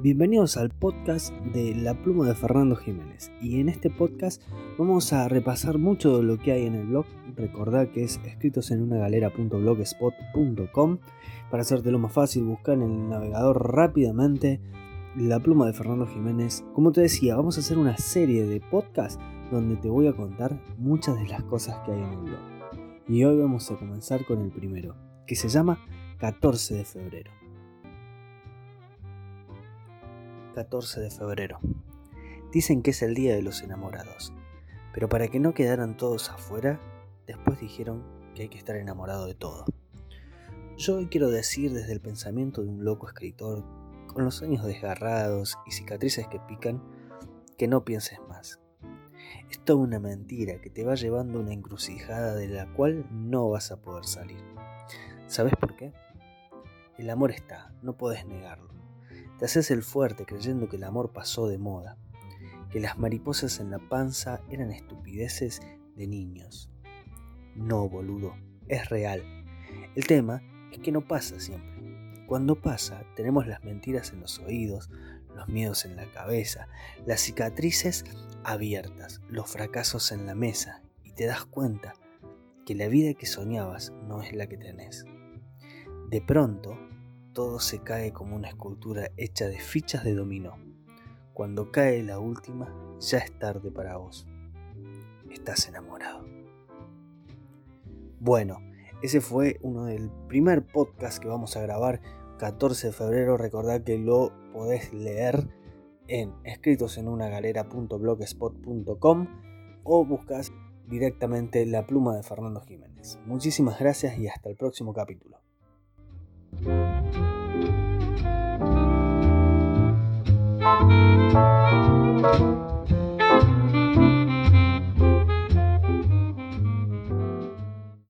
Bienvenidos al podcast de La Pluma de Fernando Jiménez. Y en este podcast vamos a repasar mucho de lo que hay en el blog. Recordad que es escritos en una galera.blogspot.com. Para hacértelo más fácil, buscar en el navegador rápidamente La Pluma de Fernando Jiménez. Como te decía, vamos a hacer una serie de podcasts donde te voy a contar muchas de las cosas que hay en el blog. Y hoy vamos a comenzar con el primero, que se llama 14 de febrero. 14 de febrero. Dicen que es el día de los enamorados, pero para que no quedaran todos afuera, después dijeron que hay que estar enamorado de todo. Yo hoy quiero decir desde el pensamiento de un loco escritor, con los años desgarrados y cicatrices que pican, que no pienses más. Es toda una mentira que te va llevando a una encrucijada de la cual no vas a poder salir. ¿Sabes por qué? El amor está, no puedes negarlo. Te haces el fuerte creyendo que el amor pasó de moda, que las mariposas en la panza eran estupideces de niños. No, boludo, es real. El tema es que no pasa siempre. Cuando pasa, tenemos las mentiras en los oídos, los miedos en la cabeza, las cicatrices abiertas, los fracasos en la mesa y te das cuenta que la vida que soñabas no es la que tenés. De pronto, todo se cae como una escultura hecha de fichas de dominó. Cuando cae la última, ya es tarde para vos. Estás enamorado. Bueno, ese fue uno del primer podcast que vamos a grabar 14 de febrero. Recordad que lo podés leer en escritos en una galera.blogspot.com o buscas directamente la pluma de Fernando Jiménez. Muchísimas gracias y hasta el próximo capítulo.